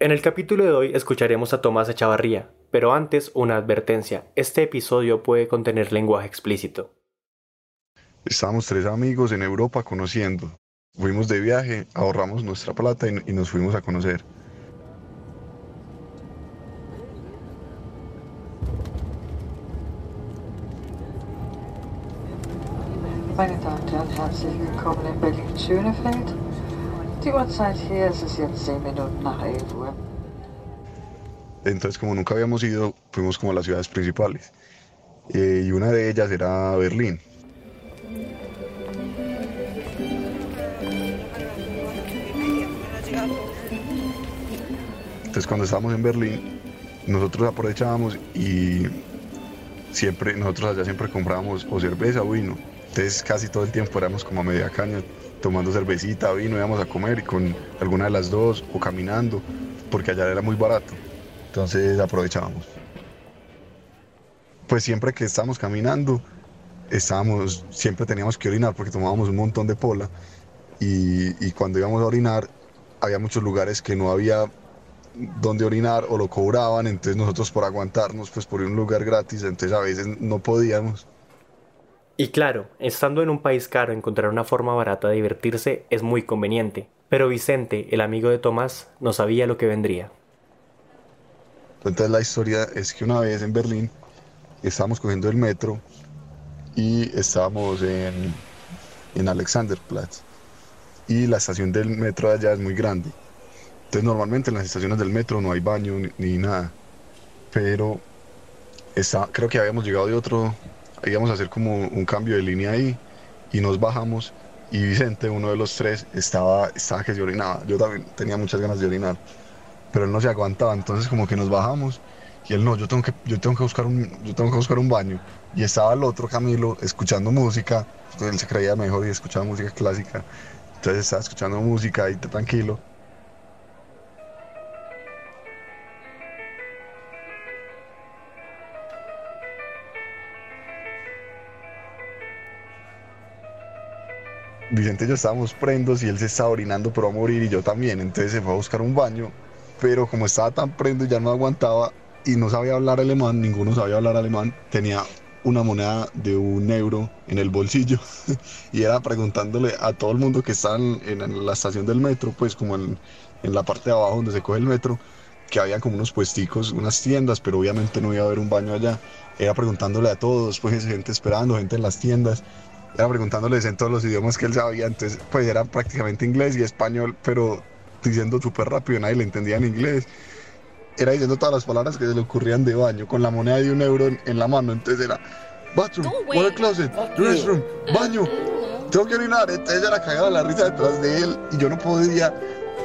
En el capítulo de hoy escucharemos a Tomás Echavarría, pero antes una advertencia. Este episodio puede contener lenguaje explícito. Estábamos tres amigos en Europa conociendo. Fuimos de viaje, ahorramos nuestra plata y, y nos fuimos a conocer. Meine Damen und Herren, herzlich willkommen in Berlin-Schönefeld. Uhrzeit es jetzt 10 Minuten nach 11 Uhr. Entonces, como nunca habíamos ido, fuimos como a las ciudades principales. Eh, y una de ellas era Berlín. Entonces, cuando estábamos en Berlín, nosotros aprovechábamos y siempre, nosotros allá siempre comprábamos o cerveza o vino. Entonces, casi todo el tiempo éramos como a media caña, tomando cervecita, vino, íbamos a comer y con alguna de las dos o caminando, porque allá era muy barato. Entonces aprovechábamos. Pues siempre que estábamos caminando, estábamos, siempre teníamos que orinar porque tomábamos un montón de pola y, cuando íbamos a orinar había muchos lugares que no había donde orinar o lo cobraban, entonces nosotros por aguantarnos, pues por ir a un lugar gratis, entonces a veces no podíamos. Y claro, estando en un país caro, encontrar una forma barata de divertirse es muy conveniente. Pero Vicente, el amigo de Tomás, no sabía lo que vendría. Entonces la historia es que una vez en Berlín estábamos cogiendo el metro y estábamos en, en Alexanderplatz. Y la estación del metro allá es muy grande. Entonces normalmente en las estaciones del metro no hay baño ni, ni nada. Pero está, creo que habíamos llegado de otro, íbamos a hacer como un cambio de línea ahí y nos bajamos y Vicente, uno de los tres, estaba, estaba que se orinaba. Yo también tenía muchas ganas de orinar, pero él no se aguantaba, entonces como que nos bajamos y él no, yo tengo que, yo tengo que, buscar, un, yo tengo que buscar un baño. Y estaba el otro Camilo escuchando música, él se creía mejor y escuchaba música clásica, entonces estaba escuchando música ahí tranquilo. Vicente y yo estábamos prendos y él se estaba orinando pero a morir y yo también, entonces se fue a buscar un baño, pero como estaba tan prendo ya no aguantaba y no sabía hablar alemán, ninguno sabía hablar alemán, tenía una moneda de un euro en el bolsillo y era preguntándole a todo el mundo que estaba en, en la estación del metro, pues como en, en, la parte de abajo donde se coge el metro, que había como unos puesticos, unas tiendas, pero obviamente no iba a haber un baño allá. Era preguntándole a todos, pues gente esperando, gente en las tiendas, era preguntándoles en todos los idiomas que él sabía, entonces pues era prácticamente inglés y español, pero diciendo súper rápido, nadie le entendía en inglés. Era diciendo todas las palabras que se le ocurrían de baño, con la moneda de un euro en, en la mano, entonces era bathroom, water closet, restroom, baño, tengo que orinar, entonces era cagada la risa detrás de él y yo no podía,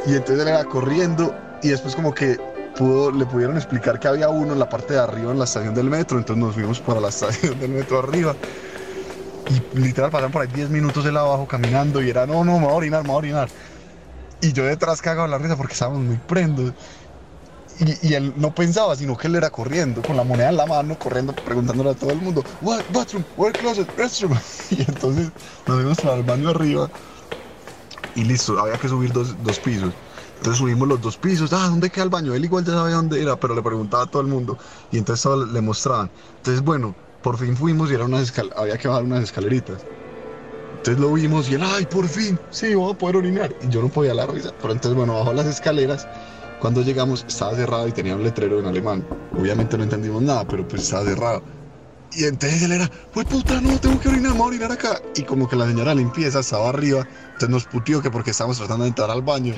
y entonces él era corriendo y después como que pudo, le pudieron explicar que había uno en la parte de arriba en la estación del metro, entonces nos fuimos para la estación del metro arriba y literal pasaron por ahí 10 minutos él abajo caminando y era, no, no, me voy a orinar, me voy a orinar. Y yo detrás cagado la risa porque estábamos muy prendos. Y, él no pensaba, sino que él era corriendo, con la moneda en la mano, corriendo, preguntándole a todo el mundo, what, bathroom, where closet, restroom. Y entonces nos fuimos para el baño arriba y listo, había que subir dos, dos pisos. Entonces subimos los dos pisos, ah, ¿dónde queda el baño? Él igual ya sabía dónde era, pero le preguntaba a todo el mundo. Y entonces le mostraban. Entonces, bueno, por fin fuimos y era unas escal había que bajar unas escaleritas. Entonces lo vimos y él, ay, por fin, sí, voy a poder orinar. Y yo no podía la risa. Pero entonces, bueno, bajó las escaleras. Cuando llegamos estaba cerrado y tenía un letrero en alemán. Obviamente no entendimos nada, pero pues estaba cerrado. Y entonces él era, pues puta, no, tengo que orinar, voy a orinar acá. Y como que la señora limpieza estaba arriba, entonces nos putió que porque estábamos tratando de entrar al baño.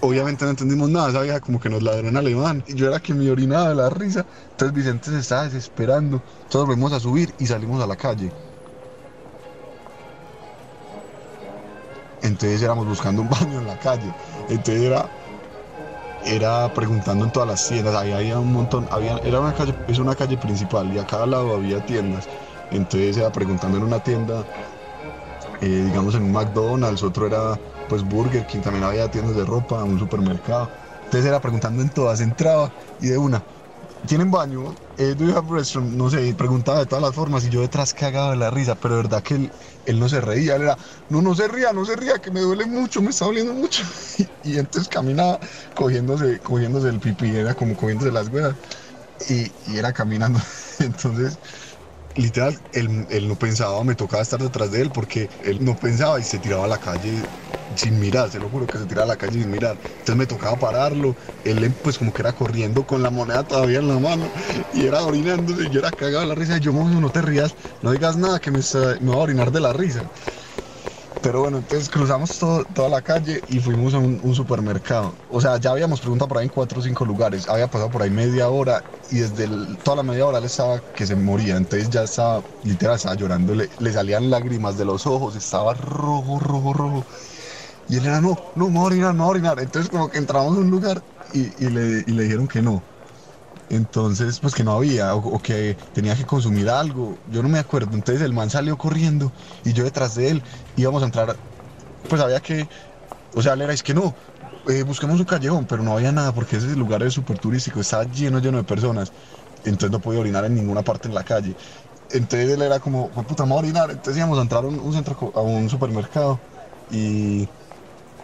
Obviamente no entendimos nada, esa vieja como que nos ladró alemán. Y yo era que me orinaba de la risa. Entonces Vicente se estaba desesperando. Todos volvimos a subir y salimos a la calle. Entonces éramos buscando un baño en la calle. Entonces era, era preguntando en todas las tiendas. Ahí había un montón. Había, era una calle, es una calle principal y a cada lado había tiendas. Entonces era preguntando en una tienda, eh, digamos en un McDonald's, otro era pues Burger King, también había tiendas de ropa, un supermercado. Entonces era preguntando en todas, entraba y de una. ¿Tienen baño? Eh, ¿Do you have? No sé, preguntaba de todas las formas y yo detrás cagado de la risa, pero de verdad que él, él no se reía, él era, no, no se ría, no se ría, que me duele mucho, me está doliendo mucho. Y, entonces caminaba cogiéndose, cogiéndose el pipí, era como cogiéndose las huevas y, y era caminando. Entonces, literal, él, él no pensaba, me tocaba estar detrás de él porque él no pensaba y se tiraba a la calle sin mirar, se lo juro que se tiraba a la calle sin mirar. Entonces me tocaba pararlo, él pues como que era corriendo con la moneda todavía en la mano y era orinándose y yo era cagado de la risa. Y yo, mozo, no te rías, no digas nada que me, me voy a orinar de la risa. Pero bueno, entonces cruzamos todo- toda la calle y fuimos a un, supermercado. O sea, ya habíamos preguntado por ahí en cuatro o cinco lugares. Había pasado por ahí media hora y desde toda la media hora él estaba que se moría. Entonces ya estaba, literal, estaba llorando. Le, le salían lágrimas de los ojos, estaba rojo, rojo, rojo. Y él era, no, no, me voy a orinar, me voy a orinar. Entonces como que entramos a un lugar y, y le, y le dijeron que no. Entonces, pues que no había, o, que tenía que consumir algo, yo no me acuerdo. Entonces el man salió corriendo y yo detrás de él íbamos a entrar, pues había que, o sea, él era, es que no, eh, busquemos un callejón, pero no había nada porque ese lugar es súper turístico, estaba lleno, lleno de personas. Entonces no podía orinar en ninguna parte en la calle. Entonces él era como, "Jue puta, voy a orinar. Entonces íbamos a entrar a un, centro, a un supermercado y,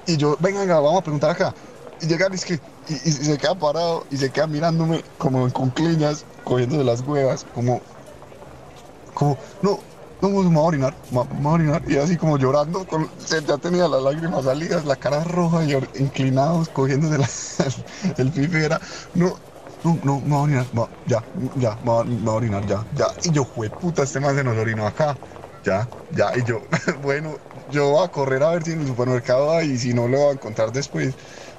y yo, venga, venga, vamos a preguntar acá. Y llegar, es que, y, se queda parado y se queda mirándome como en concliñas, cogiendo de las huevas, como, como, no, no, me voy a orinar, me voy a orinar. Y así como llorando, con, ya tenía las lágrimas salidas, la cara roja y inclinados, cogiendo de la, el pibe era, no, no, no, me voy a orinar, ya, ya, me voy a orinar, ya, ya. Y yo, fue puta, este man se nos orinó acá, ya, ya. Y yo, bueno, yo voy a correr a ver si en el supermercado hay, y si no, lo voy a encontrar después,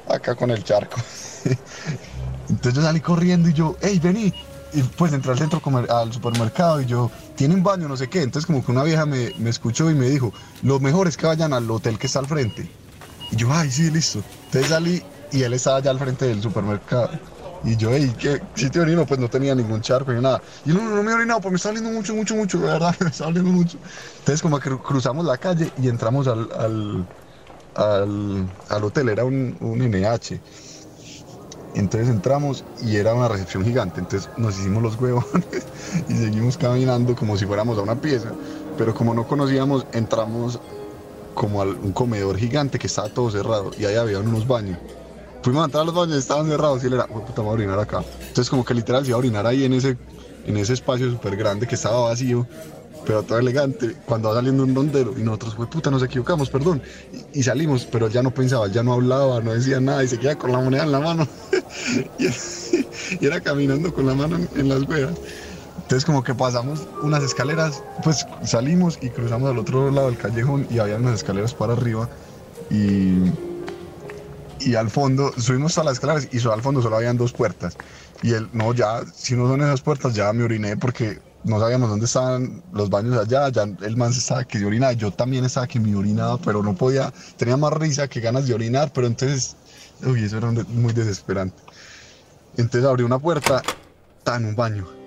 acá con el charco. Entonces yo salí corriendo y yo, hey, vení. Y pues entré al centro al supermercado y yo, ¿tienen baño? No sé qué. Entonces como que una vieja me, me escuchó y me dijo, lo mejor es que vayan al hotel que está al frente. Y yo, ay, sí, listo. Entonces salí y él estaba allá al frente del supermercado. Y yo, hey, ¿qué? ¿Sí te orino? Pues no tenía ningún charco ni nada. Y no, no, me he orinado, pues me está oliendo mucho, mucho, mucho, de verdad, me está oliendo mucho. Entonces como que cruzamos la calle y entramos al, al, al hotel, era un, un NH. Entonces entramos y era una recepción gigante. Entonces nos hicimos los huevones y seguimos caminando como si fuéramos a una pieza. Pero como no conocíamos, entramos como a un comedor gigante que estaba todo cerrado y ahí había unos baños. Fuimos a entrar a los baños, estaban cerrados y él era, "Jue puta, voy a orinar acá. Entonces como que literal se iba a orinar ahí en ese, en ese espacio súper grande que estaba vacío, pero todo elegante, cuando va saliendo un rondero y nosotros, fue puta, nos equivocamos, perdón. Y, salimos, pero ya no pensaba, ya no hablaba, no decía nada y se queda con la moneda en la mano. y, era caminando con la mano en, las huevas. Entonces como que pasamos unas escaleras, pues salimos y cruzamos al otro lado del callejón y había unas escaleras para arriba y, y al fondo, subimos a las escaleras y al fondo solo habían dos puertas. Y él, no, ya, si no son esas puertas, ya me oriné porque no sabíamos dónde estaban los baños allá, ya el man estaba que orinaba, yo también estaba que me orinaba, pero no podía, tenía más risa que ganas de orinar, pero entonces, uy, eso era muy desesperante. Entonces abrí una puerta, en un baño.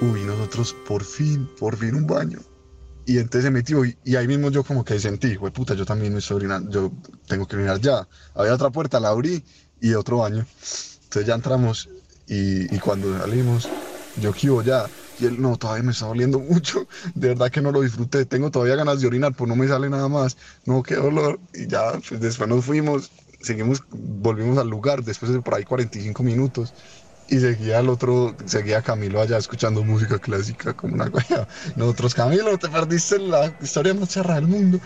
Uy, nosotros por fin, por fin un baño. Y entonces se metió y, ahí mismo yo como que sentí, güey, puta, yo también me estoy orinando, yo tengo que orinar ya. Había otra puerta, la abrí y otro baño. Entonces ya entramos y, y cuando salimos, yo quiero ya. Y él, no, todavía me está doliendo mucho. De verdad que no lo disfruté. Tengo todavía ganas de orinar, pues no me sale nada más. No, qué dolor. Y ya, pues después nos fuimos, seguimos, volvimos al lugar, después de por ahí 45 minutos. Y seguía el otro, seguía Camilo allá escuchando música clásica como una wea. Nosotros, Camilo, te perdiste la historia más charra del mundo.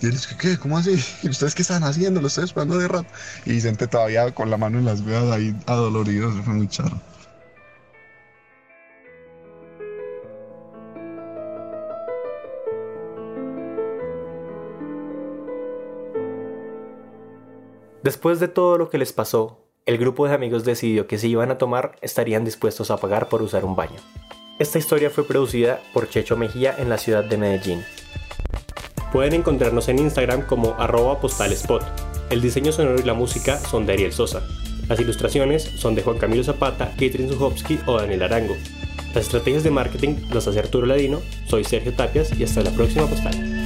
Y él dice, ¿qué? ¿Cómo así? ¿Y ustedes qué están haciendo? Lo estoy esperando de rato. Y Vicente todavía con la mano en las veas ahí adolorido, eso fue muy charro. Después de todo lo que les pasó, el grupo de amigos decidió que si iban a tomar estarían dispuestos a pagar por usar un baño. Esta historia fue producida por Checho Mejía en la ciudad de Medellín. Pueden encontrarnos en Instagram como arroba postalespot. El diseño sonoro y la música son de Ariel Sosa. Las ilustraciones son de Juan Camilo Zapata, Katrin Zuchowski o Daniel Arango. Las estrategias de marketing las hace Arturo Ladino, soy Sergio Tapias y hasta la próxima postal.